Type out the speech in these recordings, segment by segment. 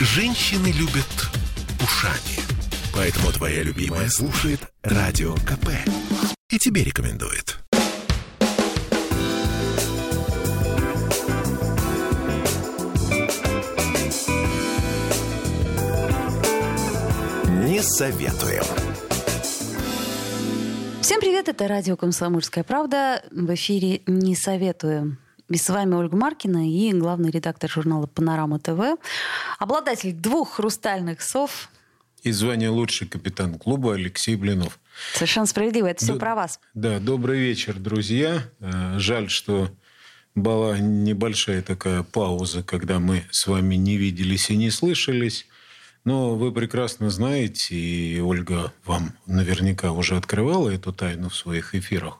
Женщины любят ушами. Поэтому твоя любимая слушает Радио КП. И тебе рекомендует. Не советуем. Всем привет, это радио «Комсомольская правда». В эфире «Не советую». И с вами Ольга Маркина и главный редактор журнала «Панорама ТВ». Обладатель двух хрустальных сов. И звание лучший капитан клуба Алексей Блинов. Совершенно справедливо. Это все Д- про вас. Да, добрый вечер, друзья. Э, Жаль, что была небольшая такая пауза, когда мы с вами не виделись и не слышались. Но вы прекрасно знаете, и Ольга вам наверняка уже открывала эту тайну в своих эфирах,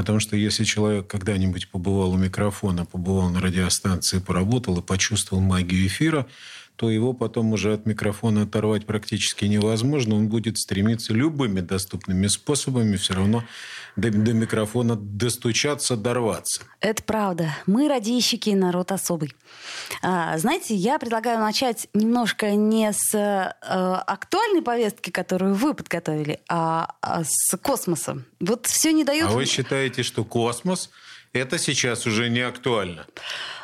о том, что если человек когда-нибудь побывал у микрофона, побывал на радиостанции, поработал и почувствовал магию эфира, то его потом уже от микрофона оторвать практически невозможно. Он будет стремиться любыми доступными способами все равно до, до микрофона достучаться, дорваться. Это правда. Мы радищики, народ особый. А, знаете, я предлагаю начать немножко не с э, актуальной повестки, которую вы подготовили, а, а с космоса. Вот все не дают... А вы считаете, что космос это сейчас уже не актуально?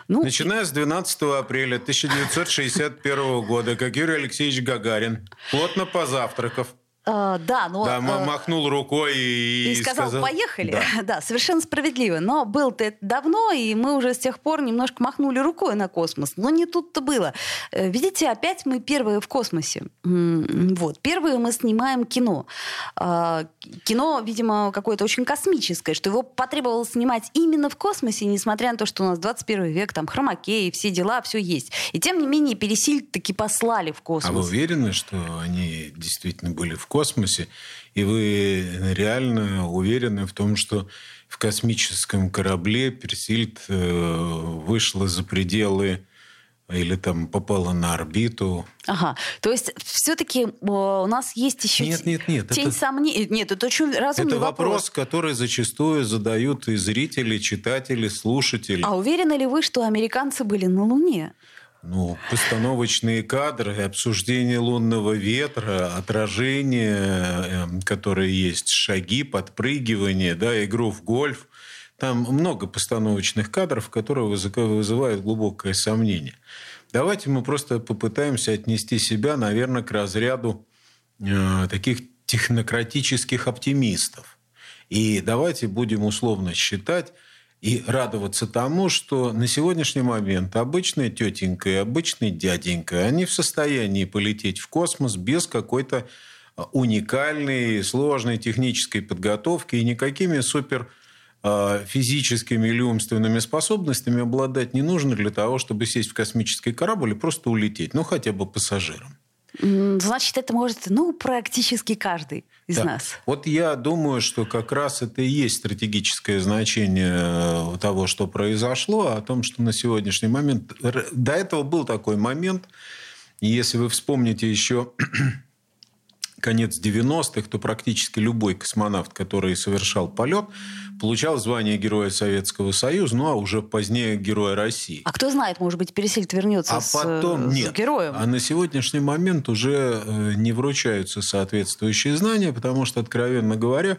Ну, Начиная с 12 апреля 1961 года, как Юрий Алексеевич Гагарин, плотно позавтракав, э, да, но... да, э, махнул рукой и, И сказал, поехали. Да. Да. совершенно справедливо. Но был-то это давно, и мы уже с тех пор немножко махнули рукой на космос. Но не тут-то было. Э, Видите, опять мы первые в космосе. Вот. Первые мы снимаем кино. А, Кино, видимо, какое-то очень космическое, что его потребовалось снимать именно в космосе, несмотря на то, что у нас 21 век, там хромакеи, все дела, все есть. И тем не менее Пересиль таки послали в А вы космос. уверены, что они действительно были в космосе? И вы реально уверены в том, что в космическом корабле Персильд э, вышла за пределы или там попала на орбиту? Ага. То есть все-таки у нас есть еще Нет, нет, нет, тень это- сомнений. Нет, это очень разумный Это вопрос, который зачастую задают и зрители, читатели, слушатели. А уверены ли вы, что американцы были на Луне? Ну, постановочные кадры, обсуждение лунного ветра, отражение, эм, которые есть, шаги, подпрыгивание, да, игру в гольф. Там много постановочных кадров, которые вызывают глубокое сомнение. Давайте мы просто попытаемся отнести себя, наверное, к разряду э, таких технократических оптимистов. И давайте будем условно считать и радоваться тому, что на сегодняшний момент обычная тетенька и обычный дяденька, они в состоянии полететь в космос без какой-то а, уникальной, сложной технической подготовки и никакими супер а, физическими или умственными способностями обладать не нужно для того, чтобы сесть в космический корабль и просто улететь, ну хотя бы пассажиром. Значит, это может, ну, практически каждый из Да. нас. Вот я думаю, что как раз это и есть стратегическое значение э, того, что произошло, о том, что на сегодняшний момент... До этого был такой момент, если вы вспомните еще конец 90-х, то практически любой космонавт, который совершал полет, получал звание Героя Советского Союза, ну а уже позднее Героя России. А кто знает, может быть, Пересиль вернется А с, потом с нет. героем. А на сегодняшний момент уже э, не вручаются соответствующие знания, потому что, откровенно говоря,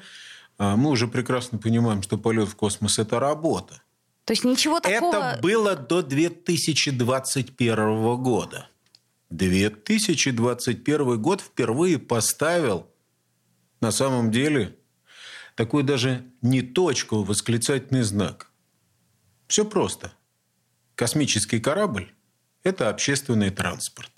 а, мы уже прекрасно понимаем, что полет в космос это работа. То есть ничего такого... Это было до 2021 года. 2021 год впервые поставил на самом деле такой даже не точку, а восклицательный знак. Все просто. Космический корабль – это общественный транспорт.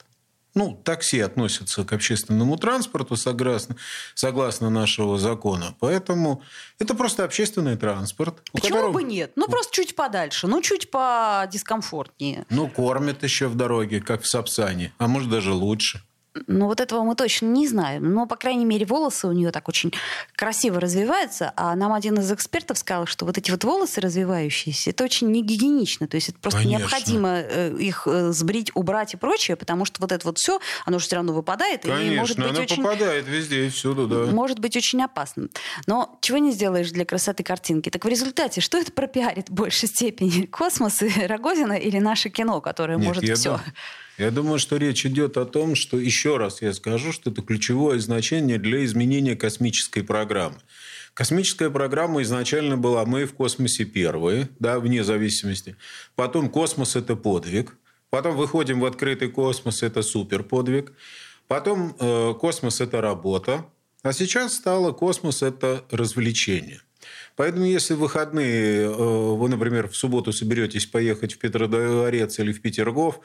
Ну, такси относятся к общественному транспорту согласно, согласно нашего закона. Поэтому это просто общественный транспорт. Почему которого- бы нет? Ну, просто чуть подальше, ну, чуть подискомфортнее. Ну, кормят еще в дороге, как в Сапсане. А может, даже лучше. Ну, вот этого мы точно не знаем. Но, по крайней мере, волосы у нее так очень красиво развиваются. А нам один из экспертов сказал, что вот эти вот волосы развивающиеся, это очень не гигиенично. То есть это просто Конечно. необходимо э, их э, сбрить, убрать и прочее, потому что вот это вот все, оно же все равно выпадает. и может Конечно, быть она очень... попадает везде и всюду, да. может быть очень опасным. Но чего не сделаешь для красоты картинки. Так в результате, что это пропиарит в большей степени? Космос и Рогозина или наше кино, которое Нет, может все? дум- Я думаю, что речь идет о том, что, еще раз я скажу, что это ключевое значение для изменения космической программы. Космическая программа изначально была «Мы в космосе первые», да, вне зависимости. Потом «Космос – это подвиг». Потом выходим в открытый космос – это супер подвиг. Потом э, «Космос – это работа». А сейчас стало «Космос – это развлечение». Поэтому, если в выходные э, вы, например, в субботу соберетесь поехать в Петродворец или в Петергоф,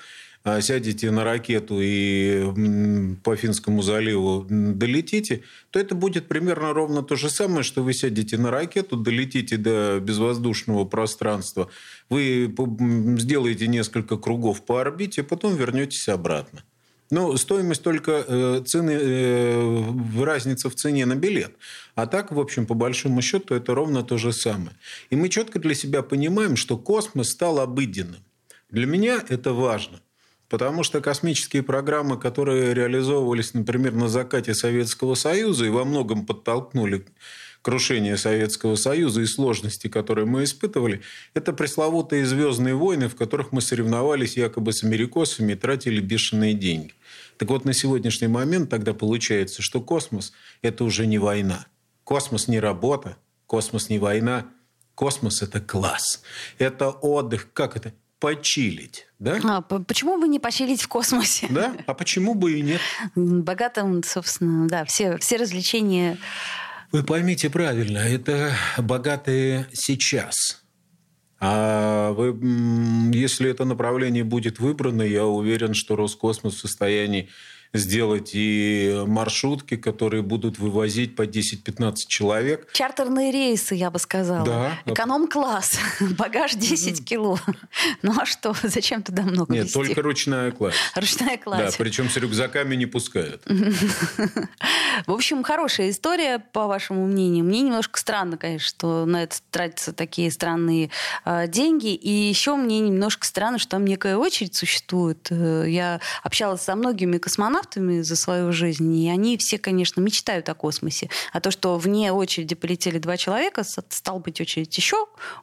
а, сядете на ракету и по Финскому заливу долетите, то это будет примерно ровно то же самое, что вы сядете на ракету, долетите до безвоздушного пространства, вы сделаете несколько кругов по орбите, потом вернетесь обратно. Ну, стоимость только э, цены, э, разница в цене на билет. А так, в общем, по большому счету, это ровно то же самое. И мы четко для себя понимаем, что космос стал обыденным. Для меня это важно. Потому что космические программы, которые реализовывались, например, на закате Советского Союза и во многом подтолкнули крушение Советского Союза и сложности, которые мы испытывали, это пресловутые «Звездные войны», в которых мы соревновались якобы с америкосами и тратили бешеные деньги. Так вот, на сегодняшний момент тогда получается, что космос – это уже не война. Космос не работа, космос не война, космос – это класс. Это отдых, как это? Почилить, да? А, почему бы не почилить в космосе? Да, а почему бы и нет? Богатым, собственно, да, все, все развлечения вы поймите правильно, это богатые сейчас. А вы, если это направление будет выбрано, я уверен, что Роскосмос в состоянии сделать и маршрутки, которые будут вывозить по 10-15 человек. Чартерные рейсы, я бы сказала. Да. Эконом-класс. Багаж 10 кило. Ну а что? Зачем туда много Нет, везти? только ручная кладь. Ручная кладь. Да, причем с рюкзаками не пускают. В общем, хорошая история, по вашему мнению. Мне немножко странно, конечно, что на это тратятся такие странные э, деньги. И еще мне немножко странно, что там некая очередь существует. Э, я общалась со многими космонавтами, космонавтами за свою жизнь, и они все, конечно, мечтают о космосе. А то, что вне очереди полетели два человека, стал быть, очередь еще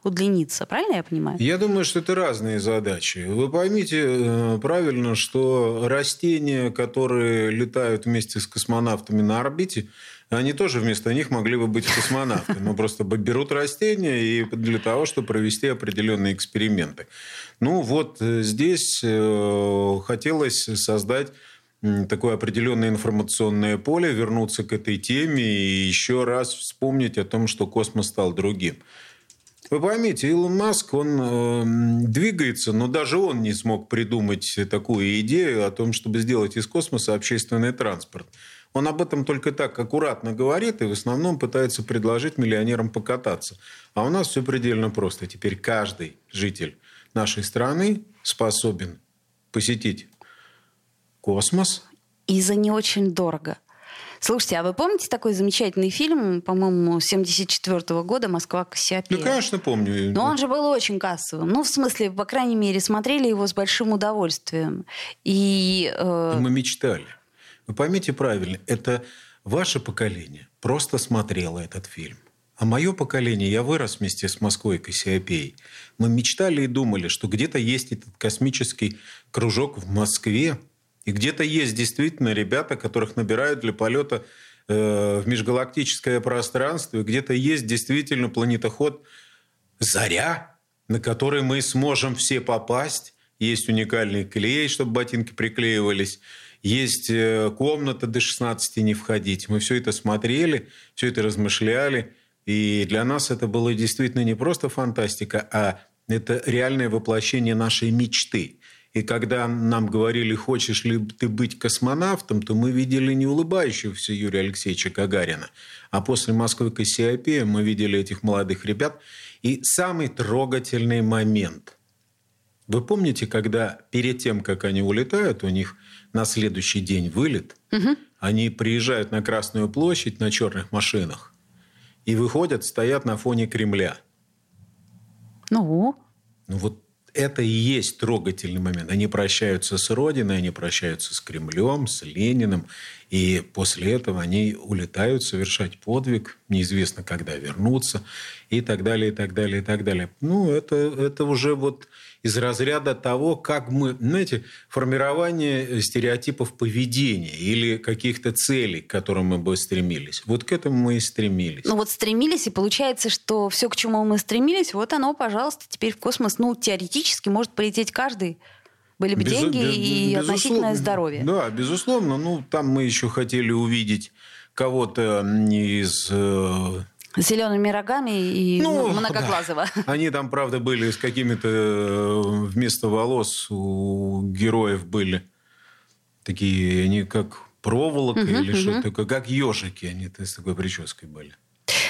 удлинится. Правильно я понимаю? Я думаю, что это разные задачи. Вы поймите э, правильно, что растения, которые летают вместе с космонавтами на орбите, они тоже вместо них могли бы быть космонавты. Но просто берут растения и для того, чтобы провести определенные эксперименты. Ну вот э, здесь э, хотелось создать такое определенное информационное поле, вернуться к этой теме и еще раз вспомнить о том, что космос стал другим. Вы поймите, Илон Маск, он э, двигается, но даже он не смог придумать такую идею о том, чтобы сделать из космоса общественный транспорт. Он об этом только так аккуратно говорит и в основном пытается предложить миллионерам покататься. А у нас все предельно просто. Теперь каждый житель нашей страны способен посетить космос. И за не очень дорого. Слушайте, а вы помните такой замечательный фильм, по-моему, 74 -го года «Москва Кассиопея»? Ну, конечно, помню. Но он же был очень кассовым. Ну, в смысле, по крайней мере, смотрели его с большим удовольствием. И, э... Мы мечтали. Вы поймите правильно, это ваше поколение просто смотрело этот фильм. А мое поколение, я вырос вместе с Москвой Кассиопеей. Мы мечтали и думали, что где-то есть этот космический кружок в Москве, и где-то есть действительно ребята, которых набирают для полета э, в межгалактическое пространство. И где-то есть действительно планетоход «Заря», на который мы сможем все попасть. Есть уникальный клей, чтобы ботинки приклеивались. Есть э, комната до 16 не входить. Мы все это смотрели, все это размышляли. И для нас это было действительно не просто фантастика, а это реальное воплощение нашей мечты. И когда нам говорили, хочешь ли ты быть космонавтом, то мы видели не улыбающегося Юрия Алексеевича Гагарина. А после Москвы Кассиопея мы видели этих молодых ребят. И самый трогательный момент. Вы помните, когда перед тем, как они улетают, у них на следующий день вылет, угу. они приезжают на Красную площадь на черных машинах и выходят, стоят на фоне Кремля. Ну? Ну вот это и есть трогательный момент. Они прощаются с Родиной, они прощаются с Кремлем, с Лениным. И после этого они улетают совершать подвиг, неизвестно, когда вернутся, и так далее, и так далее, и так далее. Ну, это, это уже вот из разряда того, как мы, знаете, формирование стереотипов поведения или каких-то целей, к которым мы бы стремились. Вот к этому мы и стремились. Ну вот стремились, и получается, что все, к чему мы стремились, вот оно, пожалуйста, теперь в космос, ну, теоретически может полететь каждый. Были бы Безу- деньги без- и относительное здоровье. Да, безусловно. Ну, там мы еще хотели увидеть кого-то из э, зелеными рогами и Ну, многоглазого. Они там, правда, были с какими-то... э, Вместо волос у героев были такие, они как проволока или что-то такое, как ежики. Они с такой прической были.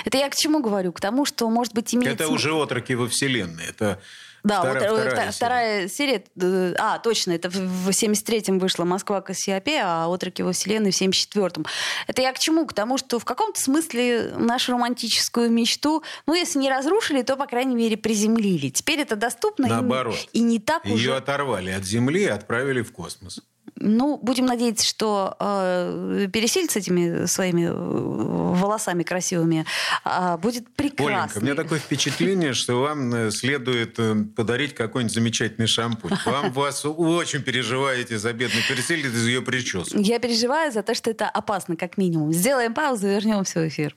Это я к чему говорю? К тому, что, может быть, имеет Это уже отроки во вселенной. Это Да, вторая, вот, э, вторая серия. вторая серия. э, А, точно, это в в 73-м вышла «Москва Кассиопея», а «Отроки во вселенной» в 74-м. Это я к чему? К тому, что в каком-то смысле нашу романтическую мечту, ну, если не разрушили, то, по крайней мере, приземлили. Теперь это доступно и- Наоборот. и, не так Ее уже... оторвали от Земли и отправили в космос. Ну, будем надеяться, что э, пересиль с этими своими э, волосами красивыми а, будет прекрасно. Оленька, у меня такое впечатление, что вам э, следует э, подарить какой-нибудь замечательный шампунь. Вам вас очень переживаете за бедную пересель из ее прически. Я переживаю за то, что это опасно, как минимум. Сделаем паузу и вернемся в эфир.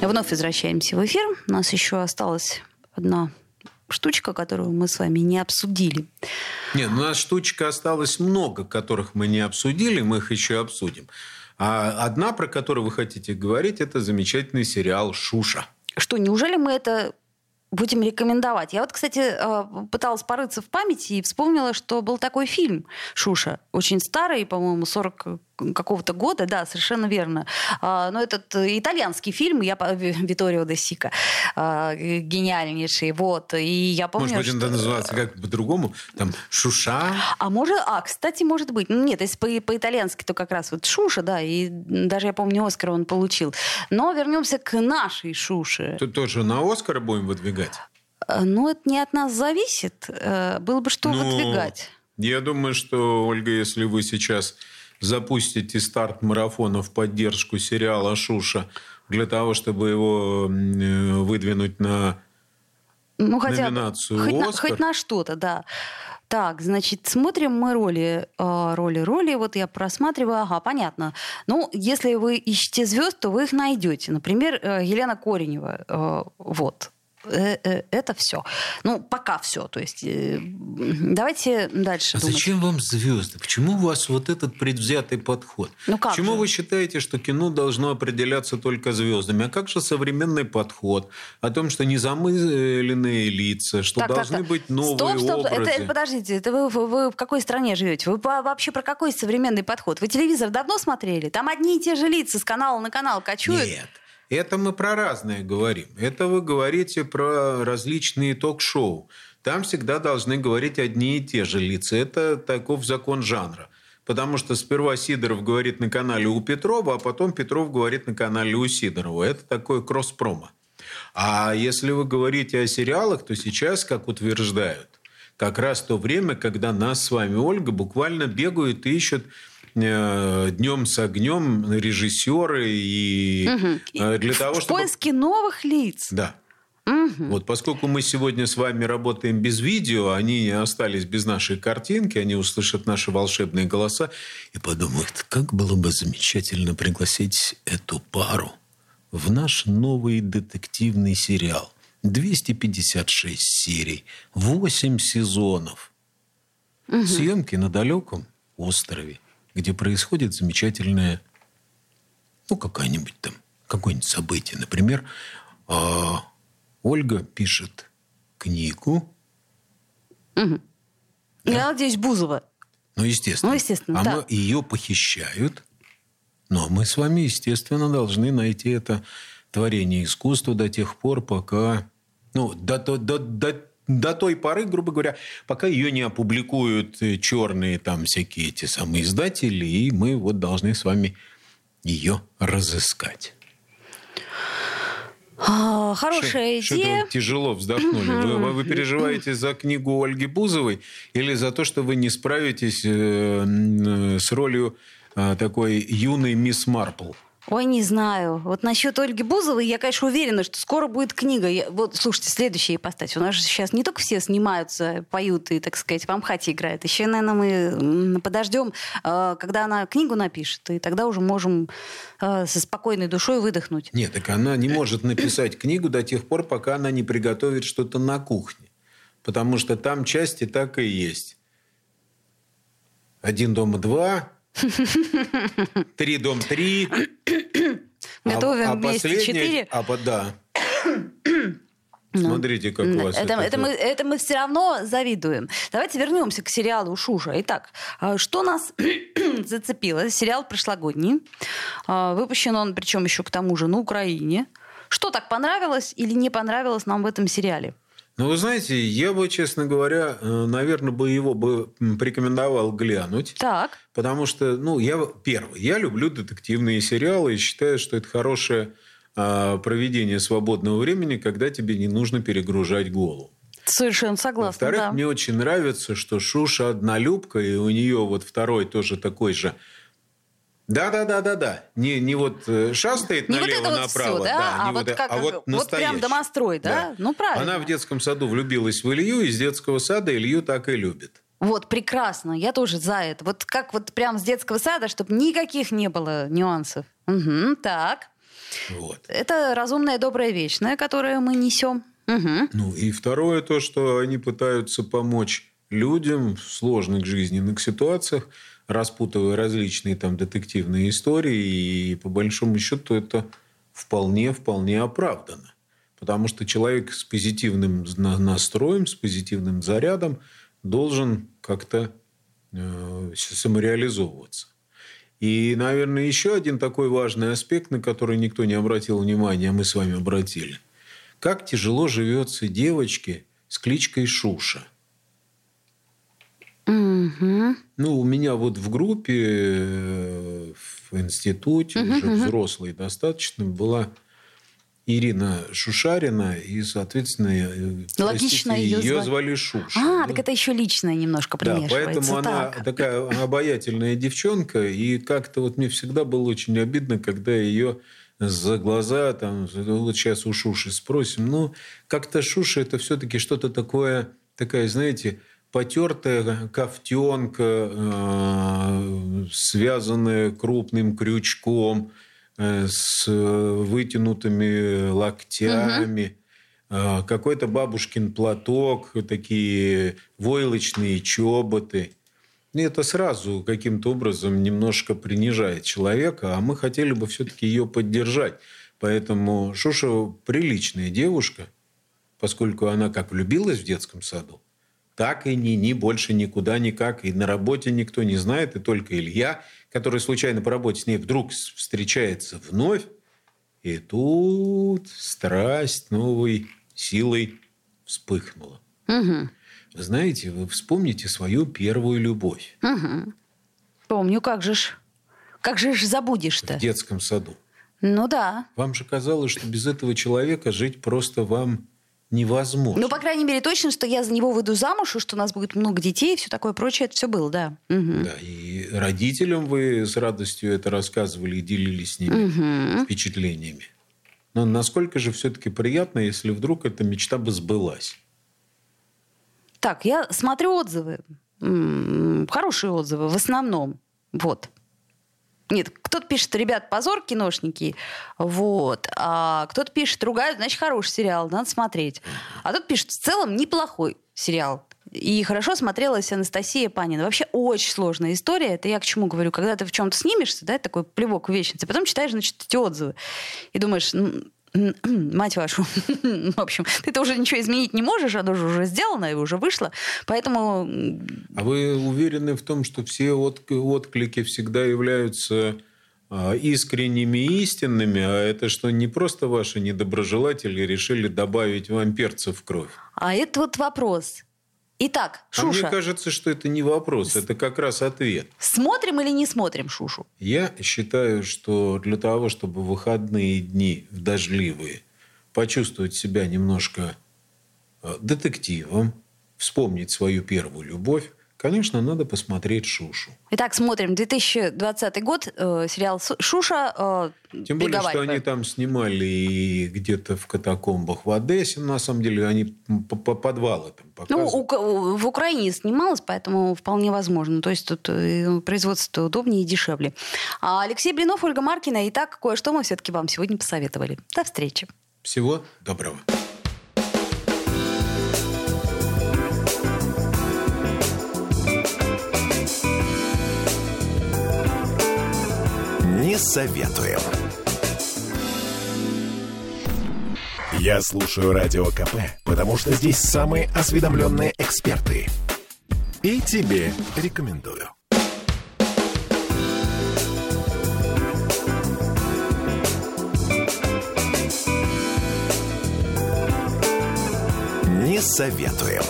Вновь возвращаемся в эфир. У нас еще осталась одна штучка, которую мы с вами не обсудили. Нет, ну, у нас штучка осталось много, которых мы не обсудили, мы их еще обсудим. А одна, про которую вы хотите говорить, это замечательный сериал «Шуша». Что, неужели мы это будем рекомендовать? Я вот, кстати, э, пыталась порыться в памяти и вспомнила, что был такой фильм «Шуша». Очень старый, по-моему, 40 какого-то года, да, совершенно верно. А, Но этот э, итальянский фильм, я Виторио де Сика, а, гениальнейший, вот. И я помню, Может быть, что... это называется как по-другому? Там «Шуша». А может, а, кстати, может быть. Ну, Нет, если по- по-итальянски, то как раз вот Шуша, да, и даже, я помню, Оскар он получил. Но вернемся к нашей Шуше. Тут тоже на Оскар будем выдвигать. Э, Ну, это не от нас зависит. Э, Было бы что Ну, выдвигать. Я думаю, что, Ольга, если вы сейчас запустите старт марафона в поддержку сериала «Шуша» для того, чтобы его э, выдвинуть на Ну, хотя номинацию хоть на, «Оскар». хоть на что-то, да. Так, значит, смотрим мы роли, э, роли, роли. Вот я просматриваю, ага, понятно. Ну, если вы ищете звезд, то вы их найдете. Например, э, Елена Коренева. Вот. Э, э, Это все. Ну, пока все. То есть, э, давайте дальше А думать. зачем вам звезды? Почему у вас вот этот предвзятый подход? Ну как Почему же? вы считаете, что кино должно определяться только звездами? А как же современный подход о том, что незамыленные лица, что Так, так, должны так. быть новые стоп, стоп, образы? Это, подождите, это вы, вы- вы в какой стране живете? Вы по- вообще про какой современный подход? Вы телевизор давно смотрели? Там одни и те же лица с канала на канал кочуют. Нет. Это мы про разное говорим. Это вы говорите про различные ток-шоу. Там всегда должны говорить одни и те же лица. Это таков закон жанра. Потому что сперва Сидоров говорит на канале у Петрова, а потом Петров говорит на канале у Сидорова. Это такое кросс-промо. А если вы говорите о сериалах, то сейчас, как утверждают, как раз то время, когда нас с вами, Ольга, буквально бегают и ищут днем с огнем режиссеры и э, для того, в чтобы... поиске новых лиц. Да. Мгм. Вот поскольку мы сегодня с вами работаем без видео, они остались без нашей картинки, они услышат наши волшебные голоса и подумают, как было бы замечательно пригласить эту пару в наш новый детективный сериал. 256 серий, 8 сезонов. Съемки на далеком острове, где происходит замечательное, ну, какая-нибудь там, какое-нибудь событие. Например, а, Ольга пишет книгу. Я надеюсь, Бузова. Ну, естественно. Ну, естественно, а да. мы, ее похищают, но мы с вами, естественно, должны найти это творение искусства до тех пор, пока... Ну, до, до, до, до, до той поры, грубо говоря, пока ее не опубликуют э, черные там всякие эти самые издатели, и мы вот должны с вами ее разыскать. А, хорошая Что- идея. Тяжело вздохнули. Вы, вы- переживаете за книгу Ольги Бузовой или за то, что вы не справитесь э, э, с ролью э, такой юной мисс Марпл? Ой, не знаю. Вот насчет Ольги Бузовой я, конечно, уверена, что скоро будет книга. Я- вот, слушайте, следующая ипостась. У нас же сейчас не только все снимаются, поют и, так сказать, в Амхате играют. Еще, наверное, мы подождем, э, когда она книгу напишет, и тогда уже можем э, со спокойной душой выдохнуть. Нет, так она не может написать книгу до тех пор, пока она не приготовит что-то на кухне. Потому что там части так и есть. Один дома два, три дом три. а- Готовим а вместе последняя- четыре. А, да. Смотрите, как у вас Это, это это мы, это мы все равно завидуем. Давайте вернемся к сериалу Шуша. Итак, а, что нас зацепило? Сериал прошлогодний. А, Выпущен он, причем еще к тому же на Украине. Что так понравилось или не понравилось нам в этом сериале? Ну, вы знаете, я бы, честно говоря, э, наверное, бы его бы порекомендовал глянуть. Так. Потому что, ну, я первый, я люблю детективные сериалы и считаю, что это хорошее а, проведение свободного времени, когда тебе не нужно перегружать голову. Совершенно согласна, Во-вторых, да. мне очень нравится, что Шуша однолюбка, и у нее вот второй тоже такой же. Да-да-да-да-да. Не, не вот шастает Не вот это вот налево-направо. всё, да? А вот это- как- вот прям настоящий. домострой, да? Ну, правильно. Она в детском саду влюбилась в Илью, из детского сада Илью так и любит. Вот, прекрасно. Я тоже за это. Вот как вот прям с детского сада, чтобы никаких не было нюансов. Мгм, так. Вот. Это разумная, добрая, вечная, которую мы несем. Мгм. Ну и второе то, что они пытаются помочь людям в сложных жизненных ситуациях, распутывая различные там детективные истории, и по большому счету это вполне, вполне оправдано. Потому что человек с позитивным на- настроем, с позитивным зарядом должен как-то э, самореализовываться. И, наверное, еще один такой важный аспект, на который никто не обратил внимания, а мы с вами обратили. Как тяжело живется девочке с кличкой Шуша. Мгм. Ну, у меня вот в группе, э, в институте, уже взрослой достаточно, была Ирина Шушарина, и, соответственно, э, Логично её ее звали. Шуша. А, да. так это еще личное немножко Да, примешивается. поэтому она Так. такая обаятельная девчонка, и как-то вот мне всегда было очень обидно, когда ее за глаза, там, вот сейчас у Шуши спросим, ну, как-то Шуша это все-таки что-то такое, такая, знаете, потертая ковтенка, э, связанная крупным крючком, э, с вытянутыми локтями, э, какой-то бабушкин платок, такие войлочные чоботы. И это сразу каким-то образом немножко принижает человека, а мы хотели бы все-таки ее поддержать. Поэтому Шуша приличная девушка, поскольку она как влюбилась в детском саду, так и ни, ни больше никуда никак. И на работе никто не знает, и только Илья, который случайно по работе с ней вдруг встречается вновь. И тут страсть новой силой вспыхнула. Вы знаете, вы вспомните свою первую любовь Мгм. Помню, как же ж. Как же ж в забудешь-то? детском саду. Ну да. Вам же казалось, что без этого человека жить просто вам невозможно. Ну, по крайней мере, точно, что я за него выйду замуж, и что у нас будет много детей, и все такое прочее, это все было, да. Мгм. Да, и родителям вы с радостью это рассказывали и делились с ними Мгм. впечатлениями. Но насколько же все-таки приятно, если вдруг эта мечта бы сбылась? Так, я смотрю отзывы. Хорошие отзывы в основном. Вот. Нет, кто-то пишет, ребят, позор, киношники. Вот. А кто-то пишет, ругают, значит, хороший сериал, надо смотреть. А тут пишет, в целом неплохой сериал. И хорошо смотрелась Анастасия Панина. Вообще очень сложная история. Это я к чему говорю. Когда ты в чем-то снимешься, да, такой плевок в вечность, а потом читаешь, значит, эти отзывы. И думаешь, «Ну, мать вашу. В общем, ты-то уже ничего изменить не можешь, оно же уже сделано и уже вышло. Поэтому... А вы уверены в том, что все отклики всегда являются а, искренними и истинными, а это что не просто ваши недоброжелатели решили добавить вам перца в кровь? А это вот вопрос. Итак, Шуша. А мне кажется, что это не вопрос, это как раз ответ. Смотрим или не смотрим Шушу? Я считаю, что для того, чтобы в выходные дни, в дождливые, почувствовать себя немножко э, детективом, вспомнить свою первую любовь, Конечно, надо посмотреть «Шушу». Итак, смотрим. 2020 год, э, сериал «Шуша». Э, Тем более, что они там снимали и где-то в катакомбах в Одессе. На самом деле, они по подвалы там показывают. Ну, в Украине снималось, поэтому вполне возможно. То есть, тут э, производство удобнее и дешевле. А Алексей Блинов, Ольга Маркина. Итак, кое-что мы все-таки вам сегодня посоветовали. До встречи. Всего доброго. Советуем. Я слушаю Радио КП, потому что здесь самые осведомленные эксперты. И тебе рекомендую. Не советуем.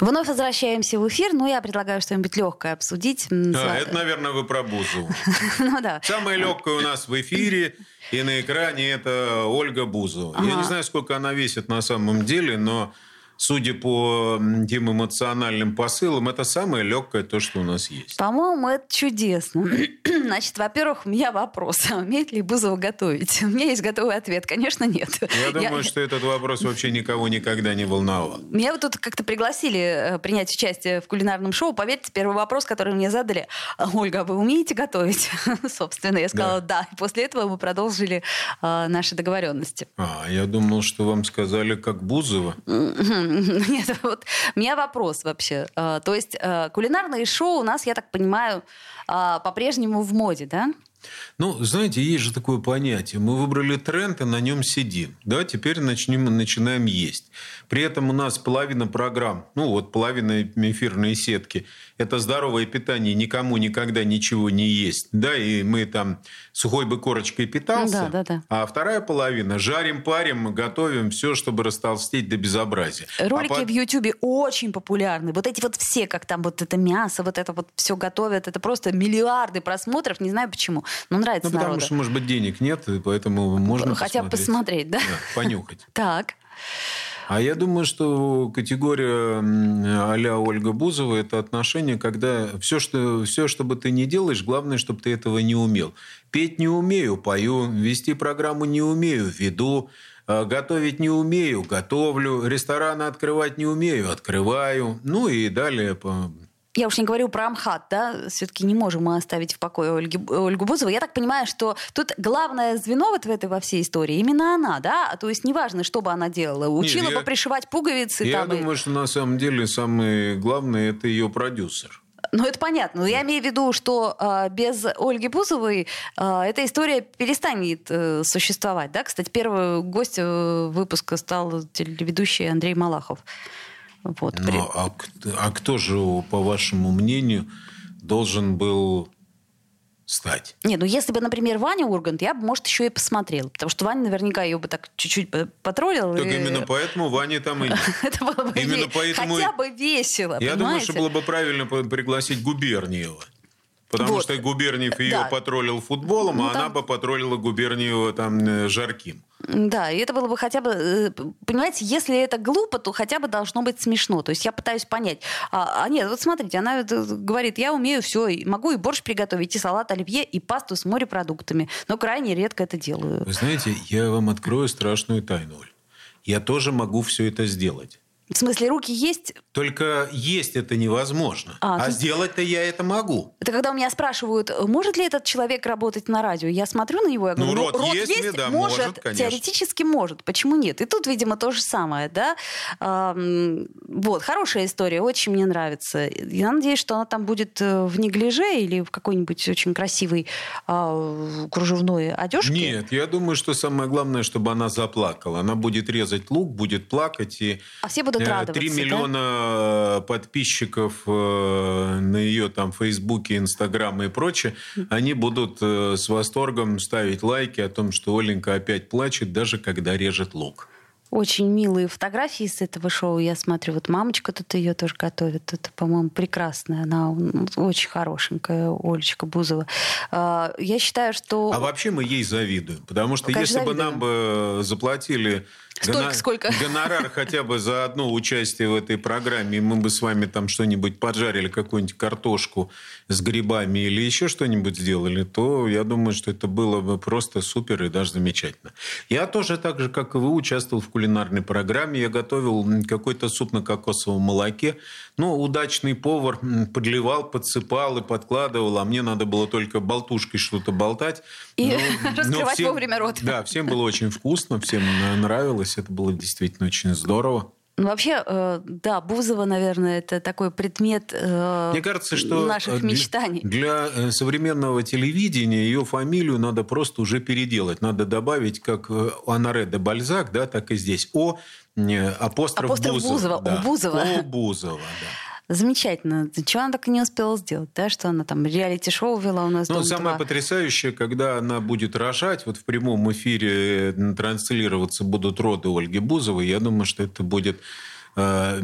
Вновь возвращаемся в эфир. Ну, я предлагаю что-нибудь легкое обсудить. Да, это, наверное, вы про Бузову. ну да. Самое легкое у нас в эфире и на экране это Ольга Бузова. Я не знаю, сколько она весит на самом деле, но судя по тем эмоциональным посылам, это самое легкое то, что у нас есть. По-моему, это чудесно. Значит, во-первых, у меня вопрос. Умеет ли Бузова готовить? У меня есть готовый ответ. Конечно, нет. Я думаю, что этот вопрос вообще никого никогда не волновал. Меня вот тут как-то пригласили э, принять участие в кулинарном шоу. Поверьте, первый вопрос, который мне задали, Ольга, вы умеете готовить? Собственно, я сказала да. да. И после этого мы продолжили э, наши договоренности. А, я думал, что вам сказали, как Бузова. Нет, вот у меня вопрос вообще. А, то есть а, кулинарные шоу у нас, я так понимаю, а, по-прежнему в моде, да? Ну, знаете, есть же такое понятие. Мы выбрали тренд и на нем сидим. Да, теперь начнем, начинаем есть. При этом у нас половина программ, ну вот половина эфирной сетки, это здоровое питание, никому никогда ничего не есть. Да, и мы там сухой бы корочкой питался. Да, да, да. А вторая половина жарим, парим, готовим все, чтобы растолстеть до безобразия. Ролики а под... в Ютьюбе очень популярны. Вот эти вот все, как там вот это мясо, вот это вот все готовят, это просто миллиарды просмотров, не знаю почему. Но нравится ну, потому народу. что, может быть, денег нет, и поэтому можно Хотя бы посмотреть, да? да понюхать. Так. А я думаю, что категория а Ольга Бузова – это отношение, когда все что, все, что бы ты ни делаешь, главное, чтобы ты этого не умел. Петь не умею – пою, вести программу не умею – веду, а готовить не умею – готовлю, рестораны открывать не умею – открываю. Ну и далее по я уж не говорю про Амхат, да, все-таки не можем мы оставить в покое Ольги, Ольгу Бузову. Я так понимаю, что тут главное звено вот в этой во всей истории именно она, да? То есть неважно, что бы она делала. Учила Нет, бы я, пришивать пуговицы. Я там, думаю, и... что на самом деле самое главное это ее продюсер. Ну, это понятно. Но я имею в виду, что э, без Ольги Бузовой э, эта история перестанет э, существовать. Да? Кстати, первый гость э, выпуска стал телеведущий Андрей Малахов. Вот, при... а, а кто же, по вашему мнению, должен был стать. Не, ну если бы, например, Ваня Ургант, я бы, может, еще и посмотрел. Потому что Ваня наверняка ее бы так чуть-чуть потроллил. Так и... именно поэтому Ваня там и... Это было бы именно поэтому... хотя бы весело, Я думаю, что было бы правильно пригласить Губерниева. Потому вот. что Губерниев ее да. потроллил футболом, ну, а там... она бы потроллила Губерниева там э, жарким. Да, и это было бы хотя бы, э, понимаете, если это глупо, то хотя бы должно быть смешно. То есть я пытаюсь понять. А, а нет, вот смотрите, она говорит, я умею все, могу и борщ приготовить, и салат оливье, и пасту с морепродуктами, но крайне редко это делаю. Вы знаете, я вам открою страшную тайну, Оль. Я тоже могу все это сделать. В смысле, руки есть? Только есть это невозможно. А, А, тут- сделать-то я это могу. Это когда у меня спрашивают, может ли этот человек работать на радио, я смотрю на него, я Ну, говорю, рот есть ли? Да, может, может, конечно. теоретически может, почему нет? И тут, видимо, то же самое, да? А, м, вот, хорошая история, очень мне нравится. Я надеюсь, что она там будет э, в неглиже или в какой-нибудь очень красивой а, кружевной одежке. Нет, я думаю, что самое главное, чтобы она заплакала. Она будет резать лук, будет плакать. И А все будут э, радоваться, Три да? Миллиона подписчиков э, на ее там Фейсбуке, Инстаграм и прочее, они будут э, с восторгом ставить лайки о том, что Оленька опять плачет, даже когда режет лук. Очень милые фотографии с этого шоу. Я смотрю, вот мамочка тут ее тоже готовит. Это, по-моему, прекрасная. Она очень хорошенькая, Олечка Бузова. А, Я считаю, что... А вообще мы ей завидуем. Потому что Конечно, если бы завидуем. нам бы заплатили Столько, сколько? гонорар хотя бы за одно участие в этой программе, мы бы с вами там что-нибудь поджарили, какую-нибудь картошку с грибами или еще что-нибудь сделали, то я думаю, что это было бы просто супер и даже замечательно. Я тоже так же, как и вы, участвовал в кулинарной программе. Я готовил какой-то суп на кокосовом молоке. Но удачный повар подливал, подсыпал и подкладывал, а мне надо было только болтушкой что-то болтать. И Но- но раскрывать вовремя рот. Да, всем было очень вкусно, всем нравилось. Это было действительно очень здорово. Ну, вообще, э, да, Бузова, наверное, это такой предмет э, Мне кажется, что наших э, для- мечтаний. Для современного телевидения ее фамилию надо просто уже переделать. Надо добавить, как Анаре де Бальзак, да, так и здесь. О э, апостроф, Апостроф Бузова. Бузова, да. о Бузова. О Бузова, да. Замечательно. Чего она так и не успела сделать, да? Что она там реалити-шоу вела у нас Ну, «Дом самое 2». потрясающее, когда она будет рожать, вот в прямом эфире э, транслироваться будут роды Ольги Бузовой, я думаю, что это будет э,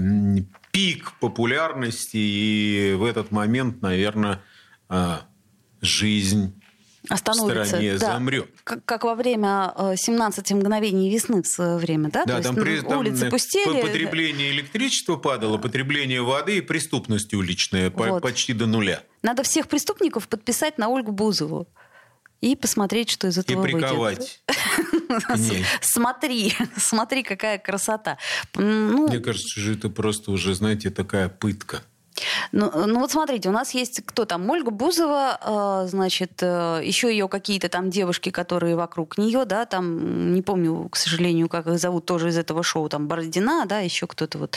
пик популярности, и в этот момент, наверное, э, жизнь Остановится. в стране да. замрет. Как, как во время э, 17 мгновений весны в свое время, да? Да, То там, есть, при- там, улицы э, пустели. по- потребление электричества падало, потребление воды и преступность уличная Вот. почти до нуля. Надо всех преступников подписать на Ольгу Бузову. И посмотреть, что из И этого выйдет. приковать к ней. Смотри, смотри, какая красота. Ну, Мне кажется, что это просто уже, знаете, такая пытка. Ну, ну вот смотрите, у нас есть кто там? Ольга Бузова, э, значит, э, еще ее какие-то там девушки, которые вокруг нее, да, там, не помню, к сожалению, как их зовут, тоже из этого шоу, там, Бородина, да, еще кто-то вот.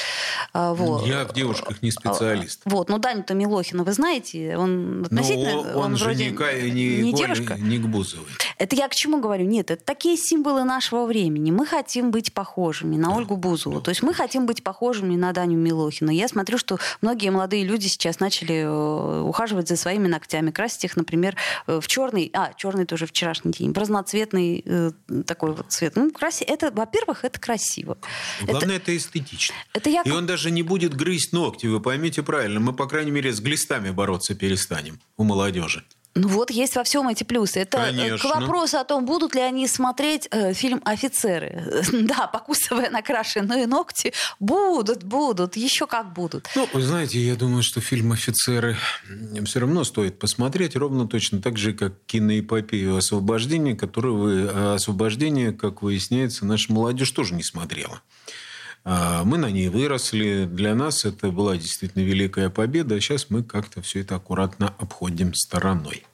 А, вот. Я в девушках не специалист. Вот, ну Даню-то Милохина вы знаете, он относительно... Но Ну, он, же вроде не, не, не девушка. не к Бузовой. Это я к чему говорю? Нет, это такие символы нашего времени. Мы хотим быть похожими на Ольгу Бузову. То есть мы хотим быть похожими на Даню Милохину. Я смотрю, что многие молодые люди сейчас начали э, ухаживать за своими ногтями, красить их, например, э, в черный, а, черный тоже вчерашний день, разноцветный э, такой вот цвет. Ну, краси... это, во-первых, это красиво. Главное, это, эстетично. Это я И он даже не будет грызть ногти, вы поймите правильно. Мы, по крайней мере, с глистами бороться перестанем у молодежи. Ну вот есть во всем эти плюсы. Это э, к Конечно. вопросу о том, будут ли они смотреть э, фильм «Офицеры». Да, покусывая накрашенные ногти, будут, будут, еще как будут. Ну, вы знаете, я думаю, что фильм «Офицеры» все равно стоит посмотреть, ровно точно так же, как киноэпопею «Освобождение», которую вы, а «Освобождение», как выясняется, наша молодежь тоже не смотрела. А, Мы на ней выросли. Для нас это была действительно великая победа. А сейчас мы как-то все это аккуратно обходим стороной.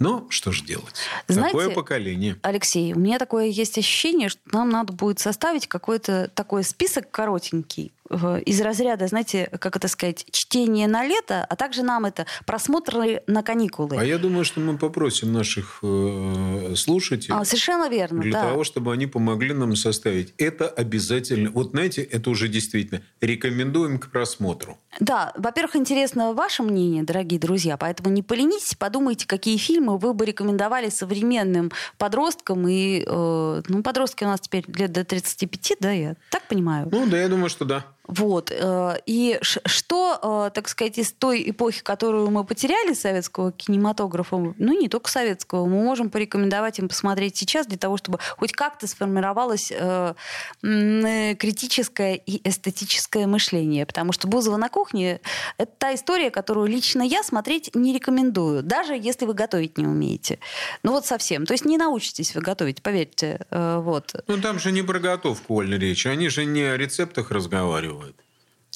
Но что же делать? Знаете, Такое поколение. Алексей, у меня такое есть ощущение, что нам надо будет составить какой-то такой список коротенький из разряда, знаете, как это сказать, чтение на лето, а также нам это просмотры на каникулы. А я думаю, что мы попросим наших э, слушателей А, совершенно верно, для да. того, чтобы они помогли нам составить. Это обязательно. Вот знаете, это уже действительно рекомендуем к просмотру. Да, во-первых, интересно ваше мнение, дорогие друзья, поэтому не поленитесь, подумайте, какие фильмы вы бы рекомендовали современным подросткам. И, э, ну, подростки у нас теперь лет до 35, да, я так понимаю? Ну да, я думаю, что да. Вот. э, И что, э, так сказать, из той эпохи, которую мы потеряли советского кинематографа, ну, не только советского, мы можем порекомендовать им посмотреть сейчас для того, чтобы хоть как-то сформировалось э, критическое и эстетическое мышление. Потому что «Бузова на кухне» — это та история, которую лично я смотреть не рекомендую, даже если вы готовить не умеете. Ну, вот совсем. То есть не научитесь вы готовить, поверьте. Вот. Ну там же не про готовку, Оль, речь. Они же не о рецептах разговаривают.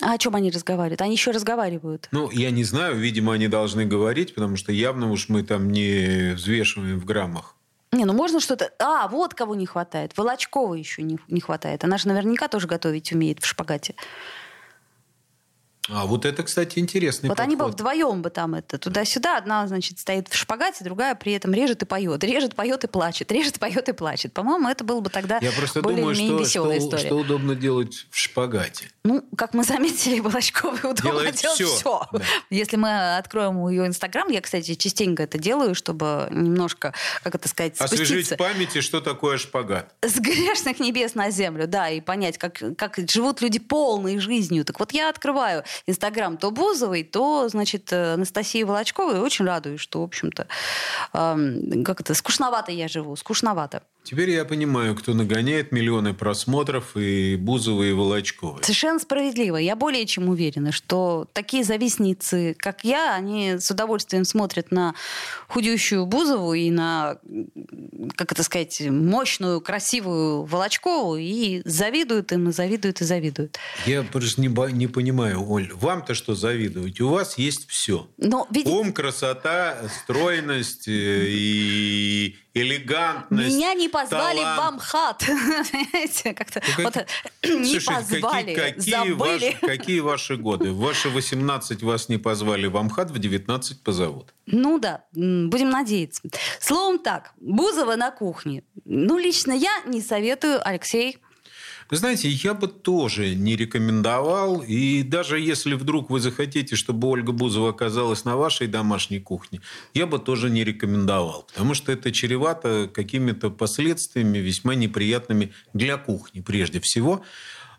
А о чем они разговаривают? Они еще разговаривают. Ну, я не знаю, видимо, они должны говорить, потому что явно уж мы там не взвешиваем в граммах. Не, ну можно что-то... А, вот кого не хватает. Волочкова еще не, не хватает. Она же наверняка тоже готовить умеет в шпагате. А вот это, кстати, интересный Вот подход. они бы вдвоем бы там это туда-сюда. Одна, значит, стоит в шпагате, другая при этом режет и поет. Режет, поет и плачет. Режет, поет и плачет. По-моему, это было бы тогда Я просто думаю, более-менее что, веселая что, история. что удобно делать в шпагате. Ну, как мы заметили, Волочковой удобно Делает делать всё. все. Да. Если мы откроем ее Инстаграм, я, кстати, частенько это делаю, чтобы немножко, как это сказать, Освежить спуститься в памяти, что такое шпагат. с грешных небес на землю, да, и понять, как, как живут люди полной жизнью. Так вот я открываю Инстаграм то Бузовой, то, значит, э, Анастасии Волочковой, очень радуюсь, что, в общем-то, как это, скучновато я живу, скучновато. Теперь я понимаю, кто нагоняет миллионы просмотров и Бузова, и Волочковой. Совершенно справедливо. Я более чем уверена, что такие завистницы, как я, они с удовольствием смотрят на худющую Бузову и на, как это сказать, мощную, красивую Волочкову и завидуют им, и завидуют, и завидуют. Я просто не, не понимаю, Оль, вам-то что завидовать? У вас есть все. Но, видите, Ум, красота, стройность э, и элегантность. меня не позвали в талант. Амхат. Знаете, как-то Ну, вот, не Слушайте, позвали, какие, забыли. ваши, какие ваши годы? В ваши 18 вас не позвали в Амхат, в 19 позовут. Ну да, будем надеяться. Словом так, Бузова на кухне. Ну, лично я не советую, Алексей. Вы знаете, я бы тоже не рекомендовал. И даже если вдруг вы захотите, чтобы Ольга Бузова оказалась на вашей домашней кухне, я бы тоже не рекомендовал. Потому что это чревато какими-то последствиями весьма неприятными для кухни прежде всего.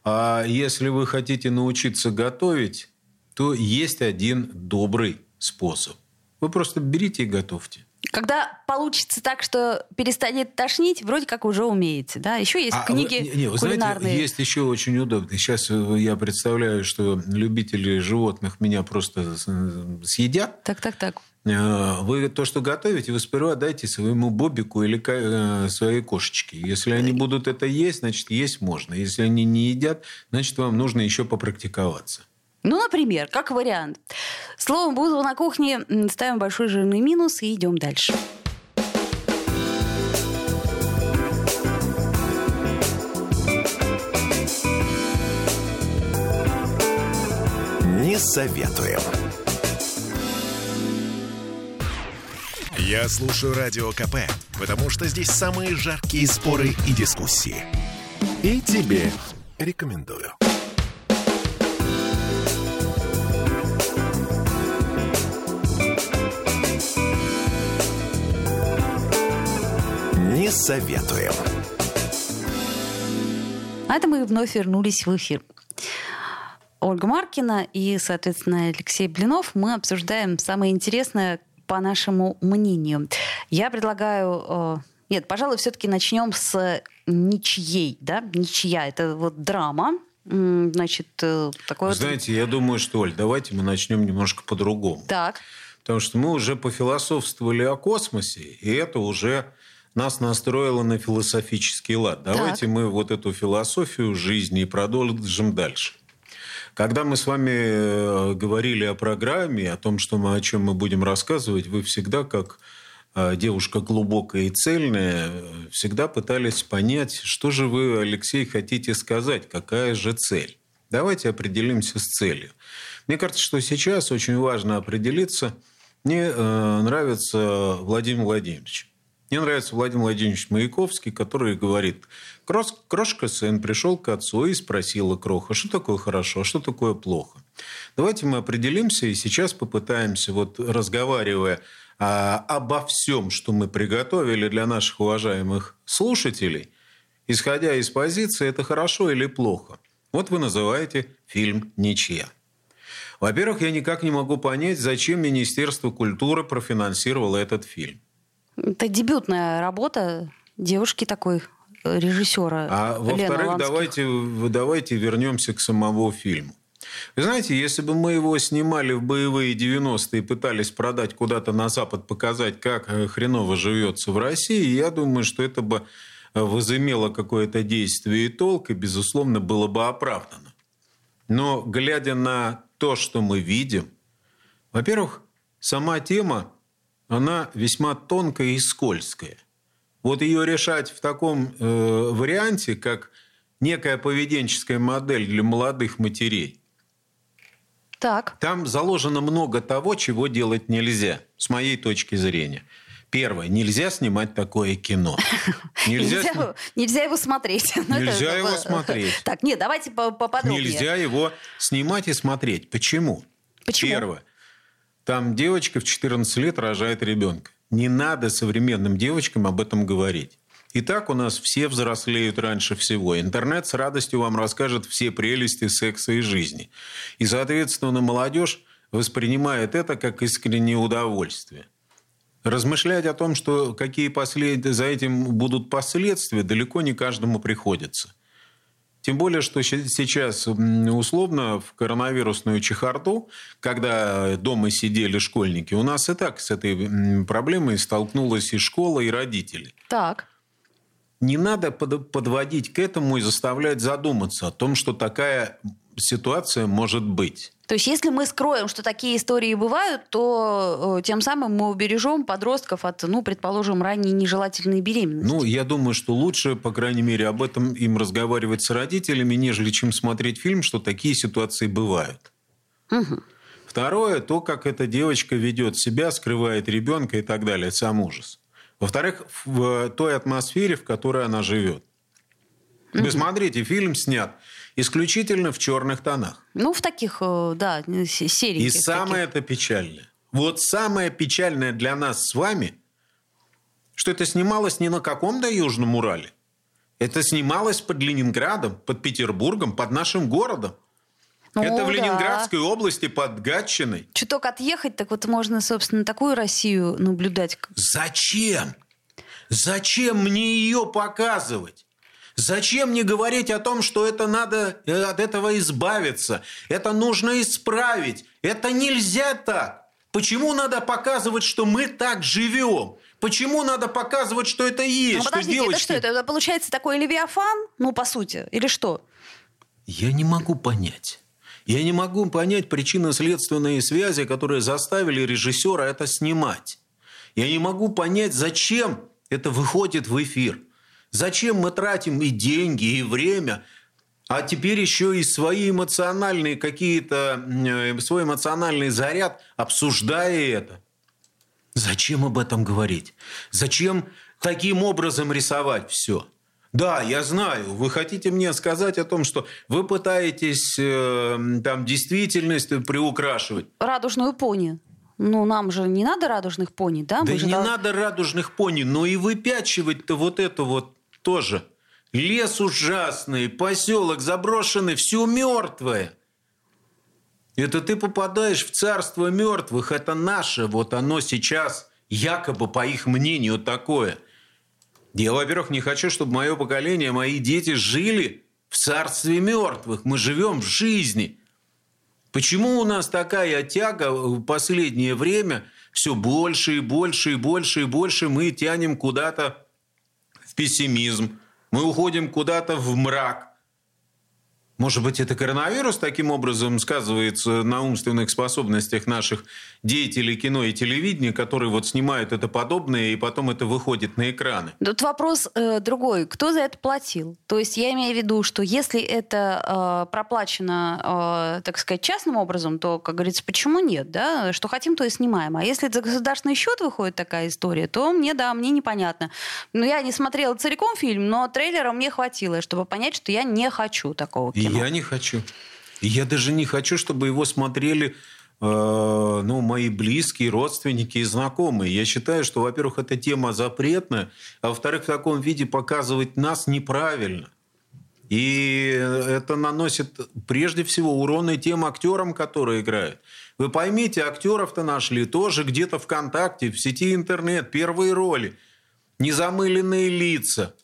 А если вы хотите научиться готовить, то есть один добрый способ. Вы просто берите и готовьте. Когда получится так, что перестанет тошнить, вроде как уже умеете, да? Еще есть А, книги вы- не, вы кулинарные. знаете, есть еще очень удобно. Сейчас э, я представляю, что любители животных меня просто с- съедят. Так, так, так. Э, Вы то, что готовите, вы сперва дайте своему бобику или э, своей кошечке. Если они будут это есть, значит, есть можно. Если они не едят, значит, вам нужно еще попрактиковаться. Ну, например, как вариант. Словом, Бузова на кухне ставим большой жирный минус и идем дальше. Не советуем. Я слушаю Радио КП, потому что здесь самые жаркие споры и дискуссии. И тебе рекомендую. Советуем. А это мы вновь вернулись в эфир. Ольга Маркина и, соответственно, Алексей Блинов. Мы обсуждаем самое интересное по нашему мнению. Я предлагаю... э, Нет, пожалуй, все-таки начнем с ничьей. Да? Ничья. Это вот драма. Значит, э, вот- знаете, я думаю, что, Оль, давайте мы начнем немножко по-другому. Так. Потому что мы уже пофилософствовали о космосе, и это уже нас настроило на философический лад. Давайте Так. мы вот эту философию жизни продолжим дальше. Когда мы с вами э, говорили о программе, о том, что мы, о чем мы будем рассказывать, вы всегда, как э, девушка глубокая и цельная, э, всегда пытались понять, что же вы, Алексей, хотите сказать, какая же цель. Давайте определимся с целью. Мне кажется, что сейчас очень важно определиться. Мне нравится Владимир Владимирович. Мне нравится Владимир Владимирович Маяковский, который говорит, «Крос- крошка сын пришел к отцу и спросила Кроха, что такое хорошо, а что такое плохо. Давайте мы определимся и сейчас попытаемся, вот разговаривая а, обо всем, что мы приготовили для наших уважаемых слушателей, исходя из позиции, это хорошо или плохо. Вот вы называете фильм «Ничья». Во-первых, я никак не могу понять, зачем Министерство культуры профинансировало этот фильм. Это дебютная работа девушки такой, режиссера А во-вторых, давайте, давайте вернемся к самому фильму. Вы знаете, если бы мы его снимали в боевые 90-е и пытались продать куда-то на Запад, показать, как э, хреново живется в России, я думаю, что это бы э, возымело какое-то действие и толк, и, безусловно, было бы оправдано. Но глядя на то, что мы видим, во-первых, сама тема, она весьма тонкая и скользкая. Вот ее решать в таком э, варианте, как некая поведенческая модель для молодых матерей, так. Там заложено много того, чего делать нельзя, с моей точки зрения. Первое, нельзя снимать такое кино. Нельзя, нельзя, сни... нельзя его смотреть. Ну, нельзя его смотреть. Так, нет, давайте поподробнее. Нельзя его снимать и смотреть. Почему? Почему? Первое. Там девочка в 14 лет рожает ребенка. Не надо современным девочкам об этом говорить. И так у нас все взрослеют раньше всего. Интернет с радостью вам расскажет все прелести секса и жизни. И, соответственно, молодежь воспринимает это как искреннее удовольствие. Размышлять о том, что какие послед... за этим будут последствия, далеко не каждому приходится. Тем более, что сейчас условно в коронавирусную чехарду, когда дома сидели школьники, у нас и так с этой проблемой столкнулась и школа, и родители. Так не надо подводить к этому и заставлять задуматься о том, что такая ситуация может быть. То есть, если мы скроем, что такие истории бывают, то э, тем самым мы убережем подростков от, ну, предположим, ранней нежелательной беременности. Ну, я думаю, что лучше, по крайней мере, об этом им разговаривать с родителями, нежели чем смотреть фильм, что такие ситуации бывают. Угу. Второе, то, как эта девочка ведет себя, скрывает ребенка и так далее. Сам ужас. Во-вторых, в той атмосфере, в которой она живет. Вы mm смотрите, фильм снят исключительно в черных тонах. Ну, в таких, э, да, сериях. И самое это печальное. Вот самое печальное для нас с вами, что это снималось не на каком-то Южном Урале. Это снималось под Ленинградом, под Петербургом, под нашим городом. Ну, это в да. Ленинградской области под Гатчиной. Чуток отъехать, так вот можно, собственно, такую Россию наблюдать. Зачем? Зачем мне ее показывать? Зачем мне говорить о том, что это надо э, от этого избавиться? Это нужно исправить. Это нельзя так. Почему надо показывать, что мы так живем? Почему надо показывать, что это есть? Ну, подождите, что девочки... это что? Это получается такой левиафан? Ну, по сути. Или что? Я не могу понять. Я не могу понять причинно-следственные связи, которые заставили режиссера это снимать. Я не могу понять, зачем это выходит в эфир. Зачем мы тратим и деньги, и время, а теперь еще и свои эмоциональные какие-то, э, свой эмоциональный заряд, обсуждая это. Зачем об этом говорить? Зачем таким образом рисовать все? Да, я знаю. Вы хотите мне сказать о том, что вы пытаетесь э, там действительность приукрашивать. Радужную пони. Ну, нам же не надо радужных пони, да? Да Мы не дол... надо радужных пони, но и выпячивать-то вот это вот тоже. Лес ужасный, поселок заброшенный, все мертвое. Это ты попадаешь в царство мертвых, это наше, вот оно сейчас якобы, по их мнению, такое – я, во-первых, не хочу, чтобы мое поколение, мои дети жили в царстве мертвых. Мы живем в жизни. Почему у нас такая тяга в последнее время все больше и больше и больше и больше мы тянем куда-то в пессимизм, мы уходим куда-то в мрак. Может быть, это коронавирус таким образом сказывается на умственных способностях наших деятелей кино и телевидения, которые вот снимают это подобное, и потом это выходит на экраны? Тут вопрос э, другой. Кто за это платил? То есть я имею в виду, что если это э, проплачено, э, так сказать, частным образом, то, как говорится, почему нет? Да? Что хотим, то и снимаем. А если за государственный счет выходит такая история, то мне, да, мне непонятно. Но я не смотрела целиком фильм, но трейлера мне хватило, чтобы понять, что я не хочу такого кино. Я не хочу. я даже не хочу, чтобы его смотрели э, ну, мои близкие, родственники и знакомые. Я считаю, что, во-первых, эта тема запретная, а во-вторых, в таком виде показывать нас неправильно. И это наносит прежде всего урон и тем актерам, которые играют. Вы поймите, актеров-то нашли тоже где-то ВКонтакте, в сети интернет, первые роли, незамыленные лица –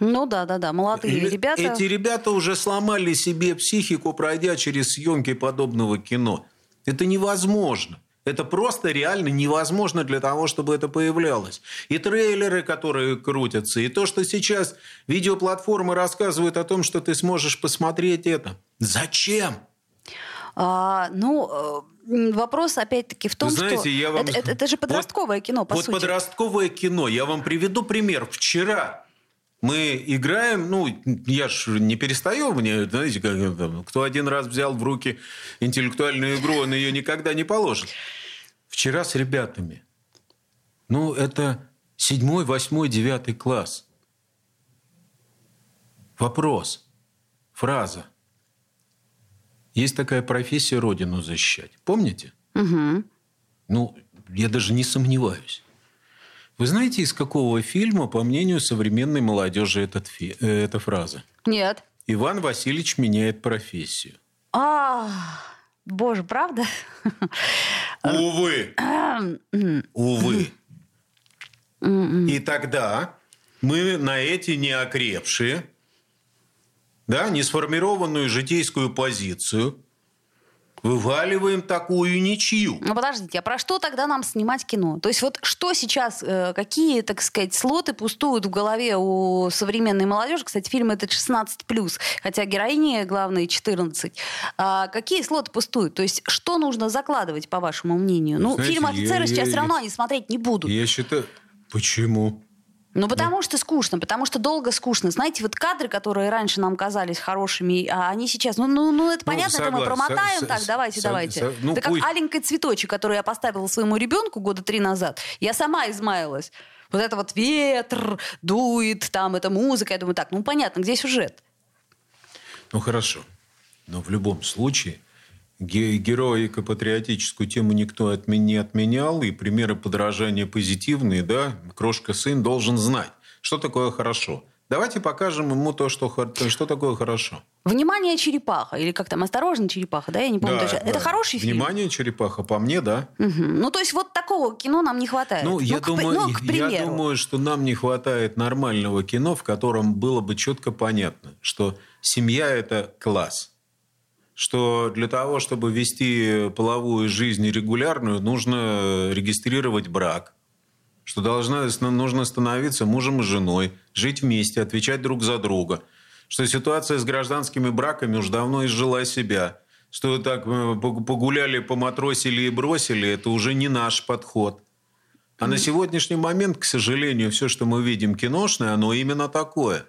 ну да, да, да, молодые ребята. Эти ребята уже сломали себе психику, пройдя через съемки подобного кино. Это невозможно. Это просто реально невозможно для того, чтобы это появлялось. И трейлеры, которые крутятся, и то, что сейчас видеоплатформы рассказывают о том, что ты сможешь посмотреть это. Зачем? А, ну, э, вопрос опять-таки в том, знаете, что я вам... это, это, это же подростковое вот, кино, по вот сути. подростковое кино. Я вам приведу пример. Вчера мы играем, ну, я ж не перестаю, мне, знаете, как, там, кто один раз взял в руки интеллектуальную игру, он ее никогда не положит. Вчера с ребятами. Ну, это седьмой, восьмой, девятый класс. Вопрос. Фраза. Есть такая профессия родину защищать. Помните? Угу. Ну, я даже не сомневаюсь. Вы знаете, из какого фильма, по мнению современной молодежи, этот фи... э, эта фраза? Нет. Иван Васильевич меняет профессию. А, боже, правда? Увы. Увы. И тогда мы на эти неокрепшие, да, несформированную житейскую позицию вываливаем такую ничью. Ну подождите, а про что тогда нам снимать кино? То есть вот что сейчас, э, какие, так сказать, слоты пустуют в голове у современной молодежи? Кстати, фильм этот 16+, хотя героине главной 14. А какие слоты пустуют? То есть что нужно закладывать, по вашему мнению? Ну, Знаете, фильм «Офицеры» я- сейчас я- все равно они смотреть не будут. Я считаю... Почему? Ну, потому что скучно, потому что долго скучно. Знаете, вот кадры, которые раньше нам казались хорошими, а они сейчас... Ну, ну, ну это Ну, понятно, это мы согласен. промотаем Со- так, со- давайте, со- давайте. со- ну, это как пусть- аленький цветочек, который я поставила своему ребенку года три назад. Я сама измаялась. Вот это вот ветр дует, там эта музыка. Я думаю, так, ну понятно, где сюжет? Ну хорошо. Но в любом случае героико-патриотическую тему никто от меня не отменял, и примеры подражания позитивные, да, крошка-сын должен знать, что такое хорошо. Давайте покажем ему то, что, что такое хорошо. Внимание, черепаха. Или как там, осторожно, черепаха, да? Я не помню Да, точно. Это да. хороший фильм? Внимание, черепаха, по мне, да. Мгм. Ну, то есть вот такого кино нам не хватает. Ну, я, к думаю, ну, к примеру. я думаю, что нам не хватает нормального кино, в котором было бы четко понятно, что семья – это класс. Что для того, чтобы вести половую жизнь регулярную, нужно регистрировать брак. Что должна, нужно становиться мужем и женой, жить вместе, отвечать друг за друга. Что ситуация с гражданскими браками уж давно изжила себя. Что так э, погуляли, поматросили и бросили, это уже не наш подход. А на сегодняшний момент, к сожалению, все, что мы видим киношное, оно именно такое.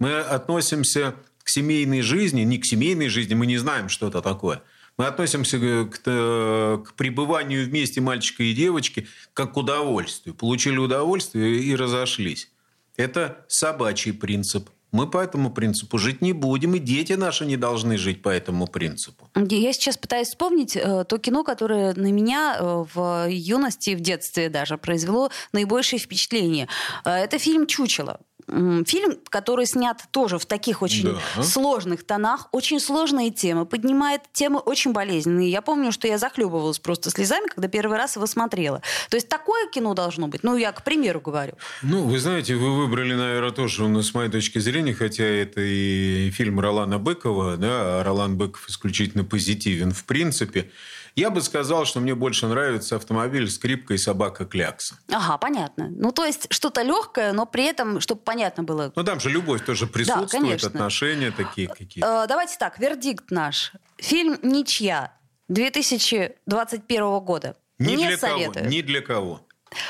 Мы относимся к семейной жизни, не к семейной жизни, мы не знаем, что это такое. Мы относимся к, к- к пребыванию вместе мальчика и девочки как к удовольствию. Получили удовольствие и разошлись. Это собачий принцип. Мы по этому принципу жить не будем, и дети наши не должны жить по этому принципу. Я сейчас пытаюсь вспомнить э, то кино, которое на меня э, в юности, в детстве даже произвело наибольшее впечатление. Э, это фильм «Чучело». Фильм, который снят тоже в таких очень Да. сложных тонах, очень сложные темы, поднимает темы очень болезненные. Я помню, что я захлебывалась просто слезами, когда первый раз его смотрела. То есть такое кино должно быть. Ну, я к примеру говорю. Ну, вы знаете, вы выбрали, наверное, тоже, ну, с моей точки зрения, хотя это и фильм Ролана Быкова, да, а Ролан Быков исключительно позитивен в принципе. Я бы сказал, что мне больше нравится автомобиль, скрипка и собака Клякса. Ага, понятно. Ну, то есть что-то легкое, но при этом, чтобы понятно было, Ну, там же любовь тоже присутствует, конечно. отношения такие какие-то. Э, Давайте так, вердикт наш. Фильм «Ничья» 2021 года. Ни не для советую. кого, ни для кого.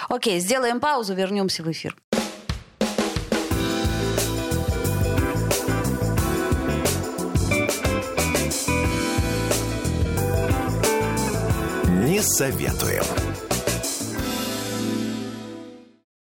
Окей, сделаем паузу, вернемся в эфир. Не советуем.